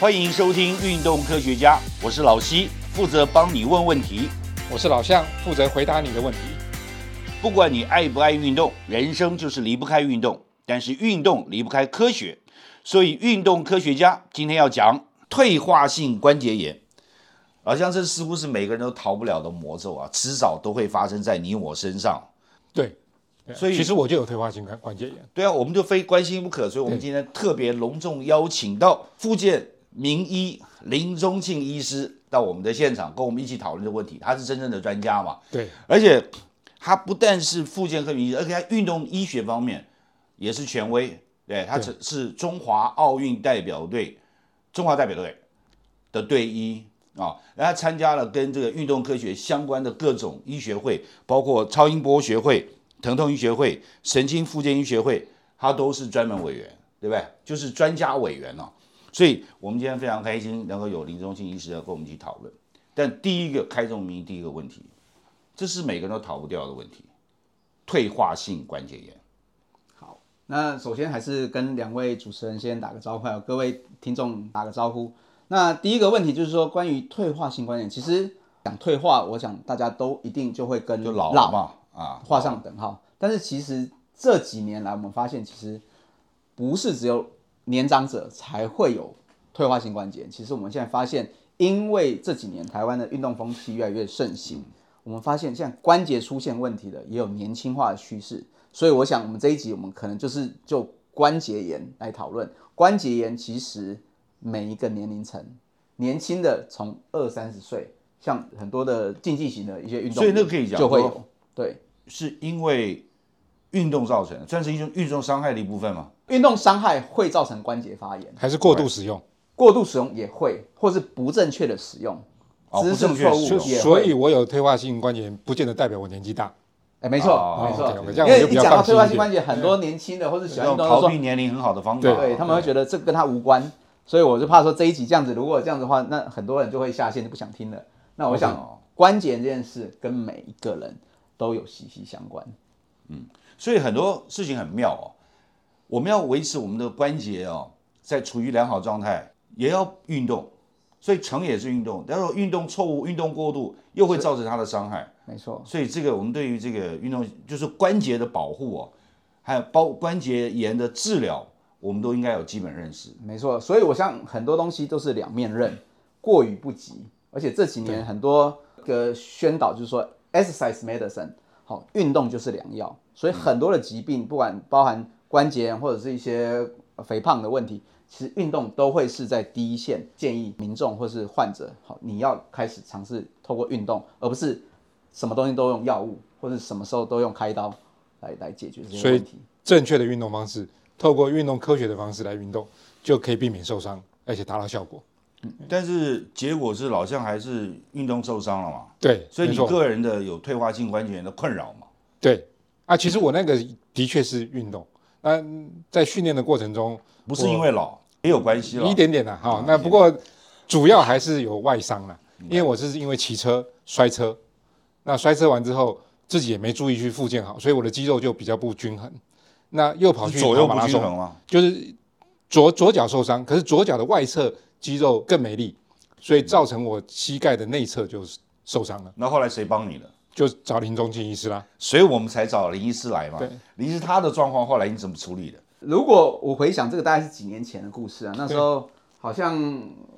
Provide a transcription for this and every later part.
欢迎收听《运动科学家》，我是老西，负责帮你问问题。我是老向，负责回答你的问题。不管你爱不爱运动，人生就是离不开运动，但是运动离不开科学，所以运动科学家今天要讲退化性关节炎。好像这似乎是每个人都逃不了的魔咒啊，迟早都会发生在你我身上。对，所以其实我就有退化性关关节炎。对啊，我们就非关心不可，所以我们今天特别隆重邀请到复健名医林宗庆医师到我们的现场，跟我们一起讨论这个问题。他是真正的专家嘛，对，而且他不但是复健科名医，而且他运动医学方面也是权威。对，他是是中华奥运代表队、中华代表队的队医啊，然后他参加了跟这个运动科学相关的各种医学会，包括超音波学会、疼痛医学会、神经复健医学会，他都是专门委员，对不对？就是专家委员哦。所以我们今天非常开心能够有林中庆医师要跟我们一起讨论。但第一个开宗明义，第一个问题，这是每个人都逃不掉的问题——退化性关节炎。好，那首先还是跟两位主持人先打个招呼，各位听众打个招呼。那第一个问题就是说，关于退化性关节炎，其实讲退化，我想大家都一定就会跟就老了嘛啊，画上等号。但是其实这几年来，我们发现其实不是只有年长者才会有退化性关节炎。其实我们现在发现，因为这几年台湾的运动风气越来越盛行，我们发现现在关节出现问题的也有年轻化的趋势。所以我想，我们这一集我们可能就是就关节炎来讨论。关节炎其实每一个年龄层，年轻的从二三十岁，像很多的竞技型的一些运动，所以那个可以讲就会有对。是因为运动造成的，算是一种运动伤害的一部分吗？运动伤害会造成关节发炎，还是过度使用，过度使用也会，或是不正确的使用，哦姿势不正确错误。所以我有退化性关节炎，不见得代表我年纪大。哎，没错，哦没错因为我就比较你讲到退化性关节，很多年轻的或是喜欢运动逃避，年龄很好的方法。对对他们会觉得这跟他无关，所以我就怕说这一集这样子，如果这样子的话，那很多人就会下线就不想听了。那我哦想关节这件事跟每一个人都有息息相关。所以很多事情很妙哦。我们要维持我们的关节哦，在处于良好状态，也要运动。所以成也是运动，但是运动错误、运动过度，又会造成它的伤害。没错，所以这个我们对于这个运动，就是关节的保护哦，还有包关节炎的治疗，我们都应该有基本认识。没错，所以我想很多东西都是两面刃，过于不及。而且这几年很多个宣导就是说，exercise medicine，好，运动就是良药。所以很多的疾病，不管包含关节炎或者是一些肥胖的问题，其实运动都会是在第一线建议民众或是患者，好，你要开始尝试透过运动，而不是什么东西都用药物，或者什么时候都用开刀来来解决这些所以问题。正确的运动方式，透过运动科学的方式来运动，就可以避免受伤，而且达到效果。但是结果是老向还是运动受伤了嘛？对，所以你个人的有退化性关节炎的困扰嘛？对啊，其实我那个的确是运动，那在训练的过程中，不是因为老，也有关系了。一点点的哈。那不过主要还是有外伤了，因为我是因为骑车摔车，那摔车完之后自己也没注意去复健好，所以我的肌肉就比较不均衡。那又跑去左右跑马拉松，不均衡吗？就是左左脚受伤，可是左脚的外侧肌肉更没力，所以造成我膝盖的内侧就是受伤了，那后来谁帮你了？就找林中庆医师啦。所以我们才找林医师来嘛。对，林医师他的状况后来你怎么处理的？如果我回想这个大概是几年前的故事啊，那时候好像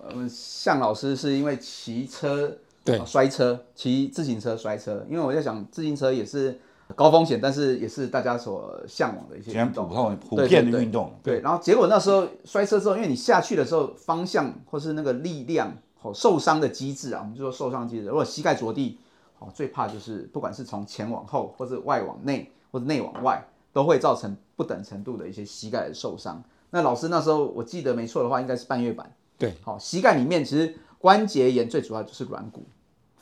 呃向老师是因为骑车对呃摔车，骑自行车摔车，因为我在想自行车也是高风险，但是也是大家所向往的一些运动。普通普遍的运动，对，然后结果那时候摔车之后，因为你下去的时候方向或是那个力量哦受伤的机制啊，我们就说受伤机制，如果膝盖着地，哦最怕就是不管是从前往后，或是外往内，或者内往外，都会造成不等程度的一些膝盖的受伤。那老师那时候我记得没错的话，应该是半月板。对，好、膝盖里面其实关节炎最主要就是软骨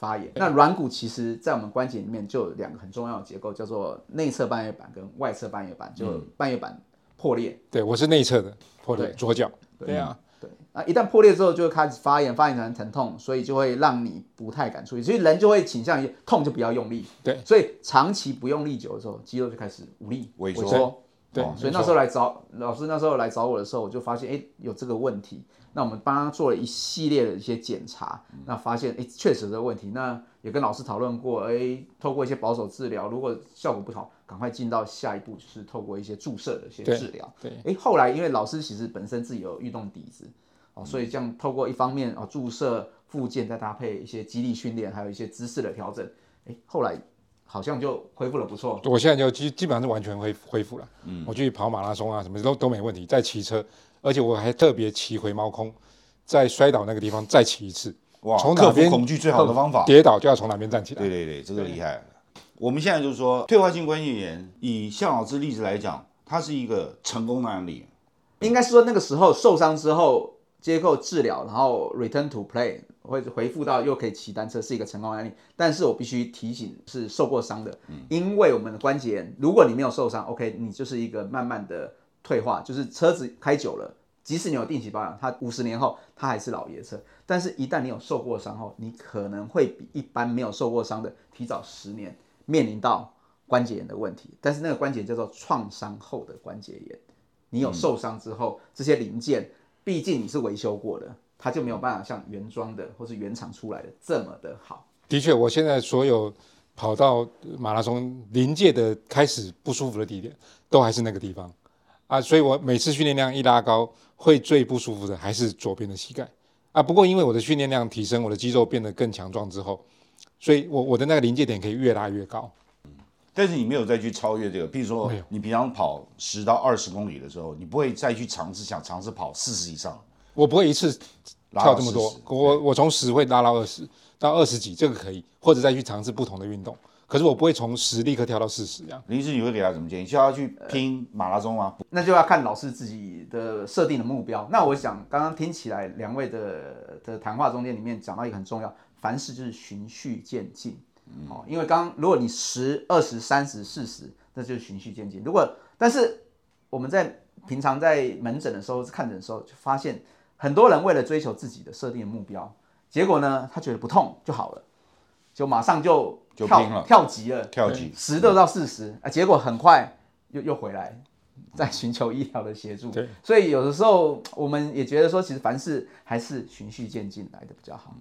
发炎。那软骨其实在我们关节里面就有两个很重要的结构，叫做内侧半月板跟外侧半月板，就半月板破裂。对我是内侧的破裂对。左脚，对啊，对，那一旦破裂之后，就会开始发炎，发炎成疼痛，所以就会让你不太敢出力，所以人就会倾向于痛就不要用力。对，所以长期不用力久的时候，肌肉就开始无力萎缩。缩，对哦所以那时候来找老师，那时候来找我的时候，我就发现哎有这个问题，那我们帮他做了一系列的一些检查，那发现哎确实有这个问题，那也跟老师讨论过，哎透过一些保守治疗，如果效果不好，赶快进到下一步，就是透过一些注射的一些治疗。对，哎，后来因为老师其实本身自己有运动底子，哦，所以这样透过一方面哦注射附件，再搭配一些肌力训练，还有一些姿势的调整，哎，后来好像就恢复了不错。我现在就基基本上是完全恢恢复了。嗯，我去跑马拉松啊，什么都都没问题。再骑车，而且我还特别骑回猫空，在摔倒那个地方再骑一次，哇，从哪边克服恐惧最好的方法。跌倒就要从哪边站起来。对对对，这个厉害。我们现在就是说，退化性关节炎，以向老师例子来讲，它是一个成功的案例。应该是说那个时候受伤之后接受治疗，然后 return to play 会回复到又可以骑单车，是一个成功案例。但是我必须提醒是受过伤的，因为我们的关节炎，如果你没有受伤，OK，你就是一个慢慢的退化，就是车子开久了，即使你有定期保养，它五十年后它还是老爷车。但是，一旦你有受过伤后，你可能会比一般没有受过伤的提早十年面临到关节炎的问题。但是那个关节叫做创伤后的关节炎。你有受伤之后，这些零件毕竟你是维修过的，它就没有办法像原装的或是原厂出来的这么的好。的确，我现在所有跑到马拉松临界的开始不舒服的地点，都还是那个地方啊，所以我每次训练量一拉高，会最不舒服的还是左边的膝盖啊。不过因为我的训练量提升，我的肌肉变得更强壮之后，所以我我的那个临界点可以越拉越高。但是你没有再去超越这个，比如说你平常跑十到二十公里的时候，你不会再去尝试想尝试跑四十以上，我不会一次跳这么多我我从十会拉到二十，到二十几，这个可以，或者再去尝试不同的运动。可是我不会从十立刻跳到四十这样。林医师你会给他什么建议？叫他去拼马拉松吗？那就要看老师自己的设定的目标。那我想刚刚听起来两位的的谈话中间里面讲到一个很重要，凡事就是循序渐进。哦，因为刚如果你十、二十、三十、四十，那就是循序渐进。如果但是我们在平常在门诊的时候看诊的时候，就发现很多人为了追求自己的设定的目标，结果呢，他觉得不痛就好了，就马上就跳就拼了跳级了，跳级十六到四十啊，结果很快又又回来，在寻求医疗的协助。对，所以有的时候我们也觉得说，其实凡事还是循序渐进来的比较好。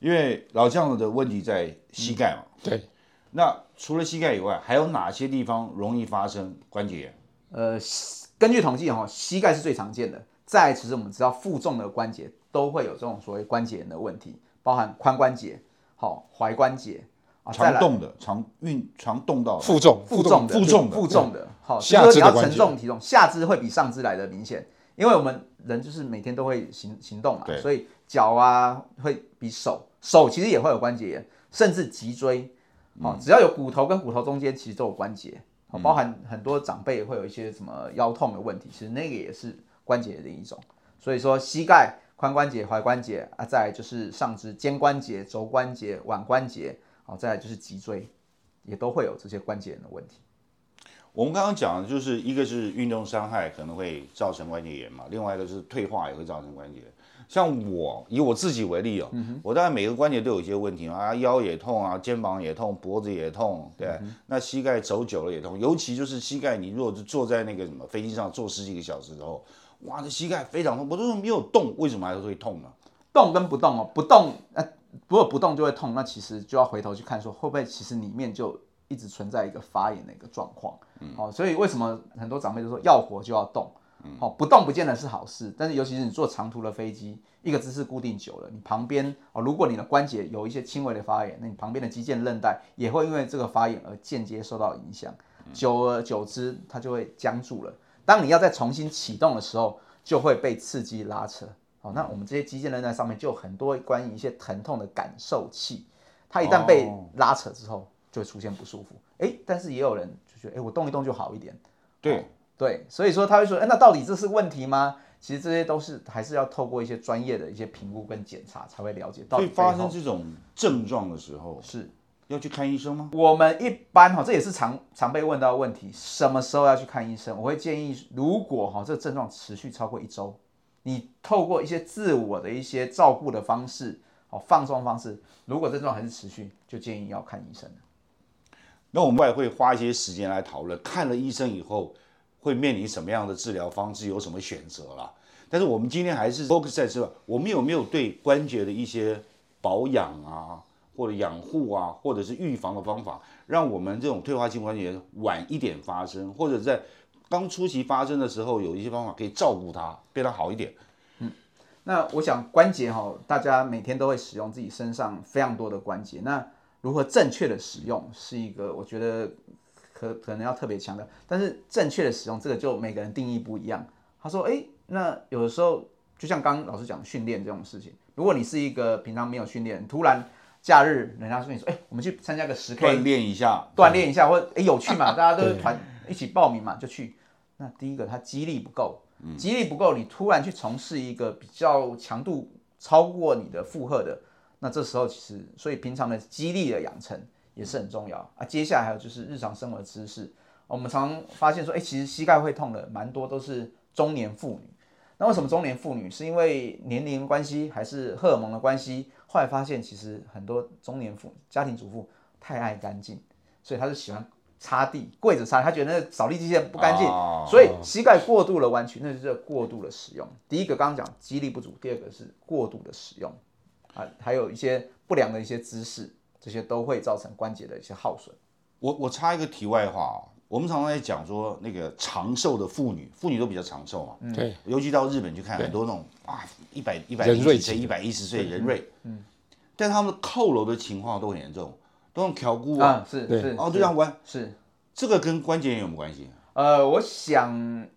因为老将的问题在膝盖嘛。对，那除了膝盖以外，还有哪些地方容易发生关节炎？呃，根据统计哈，膝盖是最常见的。再来其实我们知道负重的关节都会有这种所谓关节炎的问题，包含髋关节、好踝关节啊，常动的、常运、常动到的。负重，负重的、负重的负重的，好，你要承重体重，下肢会比上肢来的明显，因为我们人就是每天都会行行动嘛，所以脚啊会比手，手其实也会有关节炎，甚至脊椎，好，只要有骨头跟骨头中间其实都有关节，好，包含很多长辈会有一些什么腰痛的问题，其实那个也是关节的一种，所以说膝盖、髋关节、踝关节啊，再来就是上肢肩关节、肘关节、腕关节，好，再来就是脊椎，也都会有这些关节炎的问题。我们刚刚讲的就是一个是运动伤害可能会造成关节炎嘛，另外一个是退化也会造成关节炎。像我以我自己为例哦，我当然每个关节都有一些问题啊，腰也痛啊，肩膀也痛，脖子也痛，对，那膝盖走久了也痛，尤其就是膝盖，你如果是坐在那个什么飞机上坐十几个小时之后，哇，这膝盖非常痛，我都没有动，为什么还是会痛呢？动跟不动哦，不动，呃，如果不动就会痛，那其实就要回头去看说会不会其实里面就一直存在一个发炎的一个状况。好、所以为什么很多长辈都说要活就要动？好、不动不见得是好事，但是尤其是你坐长途的飞机，一个姿势固定久了，你旁边哦，如果你的关节有一些轻微的发炎，那你旁边的肌腱韧带也会因为这个发炎而间接受到影响，久而久之它就会僵住了。当你要再重新启动的时候，就会被刺激拉扯。哦，那我们这些肌腱韧带上面就有很多关于一些疼痛的感受器，它一旦被哦拉扯之后，就会出现不舒服。诶，但是也有人就觉得，诶，我动一动就好一点。对，对，所以说他会说，哎，那到底这是问题吗？其实这些都是还是要透过一些专业的一些评估跟检查才会了解到底所以发生这种症状的时候，是要去看医生吗？我们一般哈，这也是常常被问到的问题，什么时候要去看医生？我会建议，如果哈这个症状持续超过一周，你透过一些自我的一些照顾的方式，哦放松方式，如果症状还是持续，就建议要看医生。那我们外会花一些时间来讨论，看了医生以后会面临什么样的治疗方式，有什么选择啦。但是我们今天还是 focus 在这，我们有没有对关节的一些保养啊，或者养护啊，或者是预防的方法，让我们这种退化性关节炎晚一点发生，或者在刚初期发生的时候，有一些方法可以照顾它，变得好一点。嗯那我想关节哈，大家每天都会使用自己身上非常多的关节，那如何正确的使用是一个我觉得可可能要特别强调，但是正确的使用这个就每个人定义不一样。他说，哎，那有的时候就像刚刚老师讲训练这种事情，如果你是一个平常没有训练，突然假日人家说你说，哎，我们去参加个十 K 锻炼一下，锻炼一下，或者哎有趣嘛，大家都是团一起报名嘛，就去。那第一个他肌力不够。肌力不够，你突然去从事一个比较强度超过你的负荷的，那这时候其实，所以平常的肌力的养成也是很重要啊。接下来还有就是日常生活的知识，我们常发现说，哎，其实膝盖会痛的蛮多都是中年妇女。那为什么中年妇女？是因为年龄关系还是荷尔蒙的关系？后来发现其实很多中年妇家庭主妇太爱干净，所以她是喜欢。擦地跪着擦，她觉得那个扫地机器人不干净，所以膝盖过度的弯曲，那就是过度的使用。第一个刚刚讲肌力不足，第二个是过度的使用啊，还有一些不良的一些姿势，这些都会造成关节的一些耗损。我我插一个题外话啊，我们常常在讲说那个长寿的妇女，妇女都比较长寿嘛，对，尤其到日本去看很多那种啊一百一百人瑞岁一百一十岁人瑞，嗯，但他们扣楼的情况都很严重。都用调骨啊，是是，哦，就这样弯，是这个跟关节炎有没有关系？呃，我想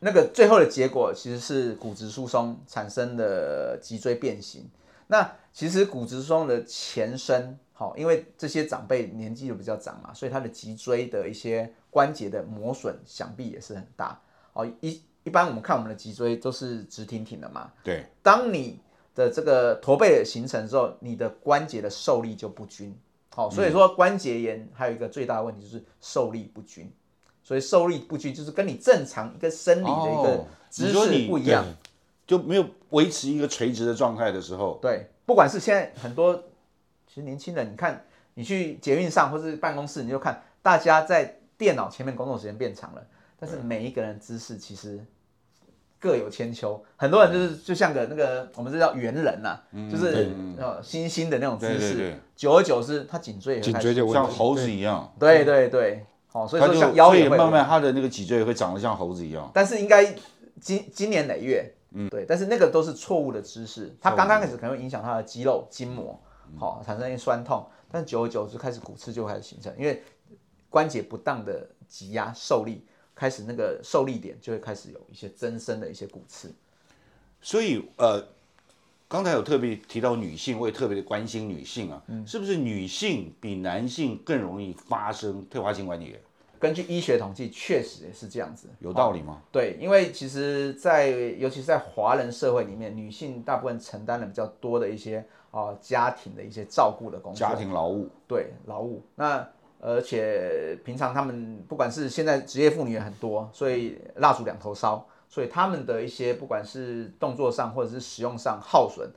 那个最后的结果其实是骨质疏松产生的脊椎变形。那其实骨质疏松的前身，好，因为这些长辈年纪又比较长嘛，所以他的脊椎的一些关节的磨损，想必也是很大。哦，一一般我们看我们的脊椎都是直挺挺的嘛，对。当你的这个驼背形成之后，你的关节的受力就不均。好，所以说关节炎还有一个最大的问题就是受力不均，所以受力不均就是跟你正常一个生理的一个姿势不一样，就没有维持一个垂直的状态的时候。对，不管是现在很多其实年轻人，你看你去捷运上或是办公室，你就看大家在电脑前面工作时间变长了，但是每一个人姿势其实。各有千秋，很多人就是就像个那个我们这叫猿人呐，就是呃猩猩的那种姿势，久而久之，他颈椎颈椎就像猴子一样。对对对，哦，所以说像腰也会慢慢他的那个脊椎也会长得像猴子一样。但是应该今今年累月，嗯，对，但是那个都是错误的姿势，他刚刚开始可能会影响他的肌肉筋膜，好产生一些酸痛，但久而久之开始骨刺就开始形成，因为关节不当的挤压受力。开始那个受力点就会开始有一些增生的一些骨刺，所以呃，刚才有特别提到女性，我也特别的关心女性啊，是不是女性比男性更容易发生退化性关节炎？根据医学统计，确实也是这样子，有道理吗？对，因为其实，在尤其是在华人社会里面，女性大部分承担了比较多的一些啊家庭的一些照顾的工作，家庭劳务，对劳务那。而且平常他们不管是现在职业妇女也很多，所以蜡烛两头烧，所以他们的一些不管是动作上或者是使用上耗损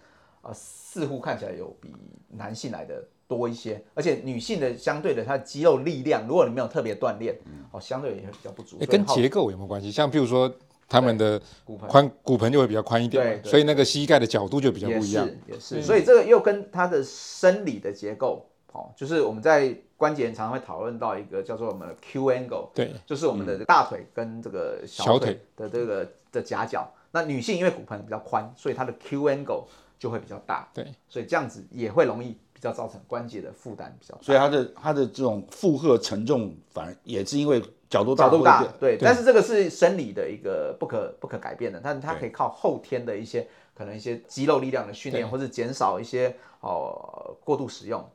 啊，似乎看起来有比男性来的多一些。而且女性的相对的，她的肌肉力量，如果你没有特别锻炼，哦，相对也会比较不足。跟结构有没有关系？像譬如说他们的宽骨盆就会比较宽一点，所以那个膝盖的角度就比较不一样。也是，所以这个又跟它的生理的结构，哦，就是我们在。关节常常会讨论到一个叫做我们的 Q angle，对，就是我们的大腿跟这个小腿的这个的夹角。那女性因为骨盆比较宽，所以她的 Q angle 就会比较大，对，所以这样子也会容易比较造成关节的负担比较。所以它的它的这种负荷沉重，反而也是因为角度大角度大，对。但是这个是生理的一个不可不可改变的，但是它可以靠后天的一些可能一些肌肉力量的训练，或者减少一些哦过度使用。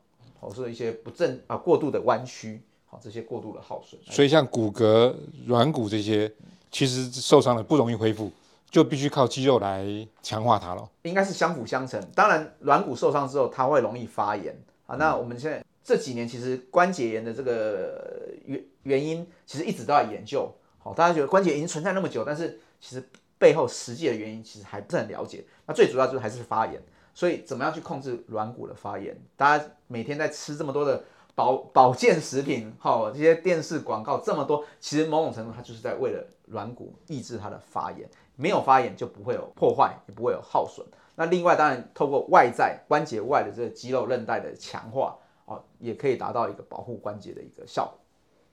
哦，是一些不正啊，过度的弯曲，好，这些过度的耗损。所以像骨骼、软骨这些，其实受伤了不容易恢复，就必须靠肌肉来强化它了。应该是相辅相成。当然，软骨受伤之后，它会容易发炎啊。那我们现在这几年，其实关节炎的这个原原因，其实一直都在研究。好，大家觉得关节已经存在那么久，但是其实背后实际的原因，其实还不是很了解。那最主要就是还是发炎。所以怎么样去控制软骨的发炎？大家每天在吃这么多的保保 健食品，好、这些电视广告这么多，其实某种程度它就是在为了软骨抑制它的发炎，没有发炎就不会有破坏，也不会有耗损。那另外，当然透过外在关节外的这个肌肉韧带的强化，哦，也可以达到一个保护关节的一个效果。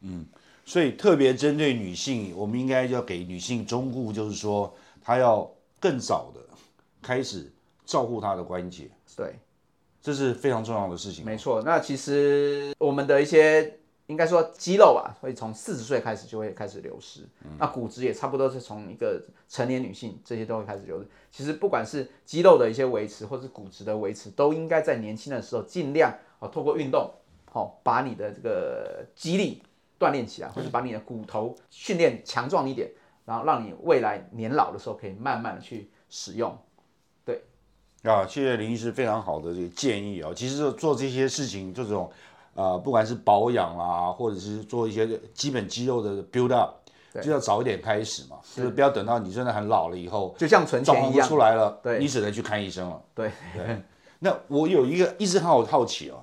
嗯所以特别针对女性，我们应该要给女性忠告，就是说她要更早的开始照顾她的关节，对，这是非常重要的事情。没错。那其实我们的一些应该说肌肉啊，会从四十岁开始就会开始流失。那骨质也差不多是从一个成年女性这些都会开始流失。其实不管是肌肉的一些维持，或是骨质的维持，都应该在年轻的时候尽量哦，透过运动，好、把你的这个肌力锻炼起来，或者把你的骨头训练强壮一点，然后让你未来年老的时候可以慢慢的去使用。啊，谢谢林医师非常好的这个建议啊。其实做这些事情，这种呃，不管是保养啦，或者是做一些基本肌肉的 build up，对就要早一点开始嘛，就是不要等到你真的很老了以后，就像存钱一样，出来了，对你只能去看医生了。对，那我有一个一直很好好奇啊，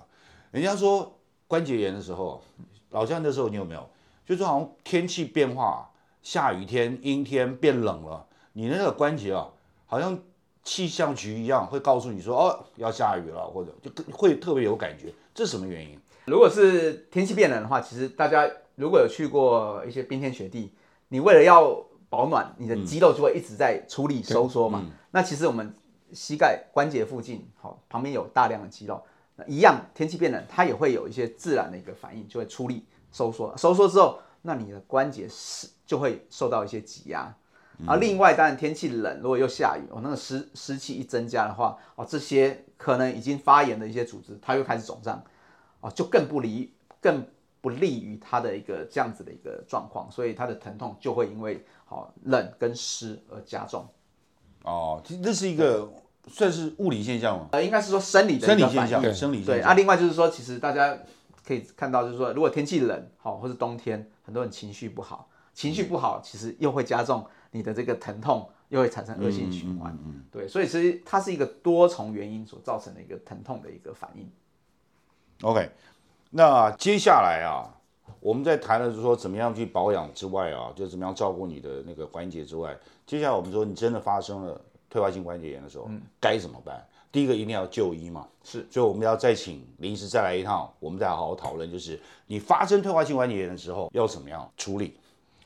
人家说关节炎的时候，老像那时候你有没有？就是好像天气变化，下雨天、阴天变冷了，你那个关节啊，好像气象局一样会告诉你说哦要下雨了，或者就会特别有感觉，这是什么原因？如果是天气变冷的话，其实大家如果有去过一些冰天雪地，你为了要保暖，你的肌肉就会一直在出力收缩嘛。那其实我们膝盖关节附近，好、旁边有大量的肌肉，那一样天气变冷，它也会有一些自然的一个反应，就会出力收缩。收缩之后，那你的关节是就会受到一些挤压。而另外，当然天气冷，如果又下雨，哦，那个湿湿气一增加的话，哦，这些可能已经发炎的一些组织，它又开始肿胀。哦，就更不利更不利于它的一个这样子的一个状况，所以它的疼痛就会因为好、冷跟湿而加重。哦，其实这是一个算是物理现象吗？呃，应该是说生理的生理。现象，对对啊，生理现象。另外就是说，其实大家可以看到，就是说，如果天气冷，好、或是冬天，很多人情绪不好，情绪不好，其实又会加重你的这个疼痛，又会产生恶性循环。嗯对，所以其实它是一个多重原因所造成的一个疼痛的一个反应。OK，那接下来啊，我们在谈的是说怎么样去保养之外啊，就怎么样照顾你的那个关节之外，接下来我们说你真的发生了退化性关节炎的时候，该怎么办？第一个一定要就医嘛，是，所以我们要再请临时再来一趟，我们再好好讨论，就是你发生退化性关节炎的时候要怎么样处理。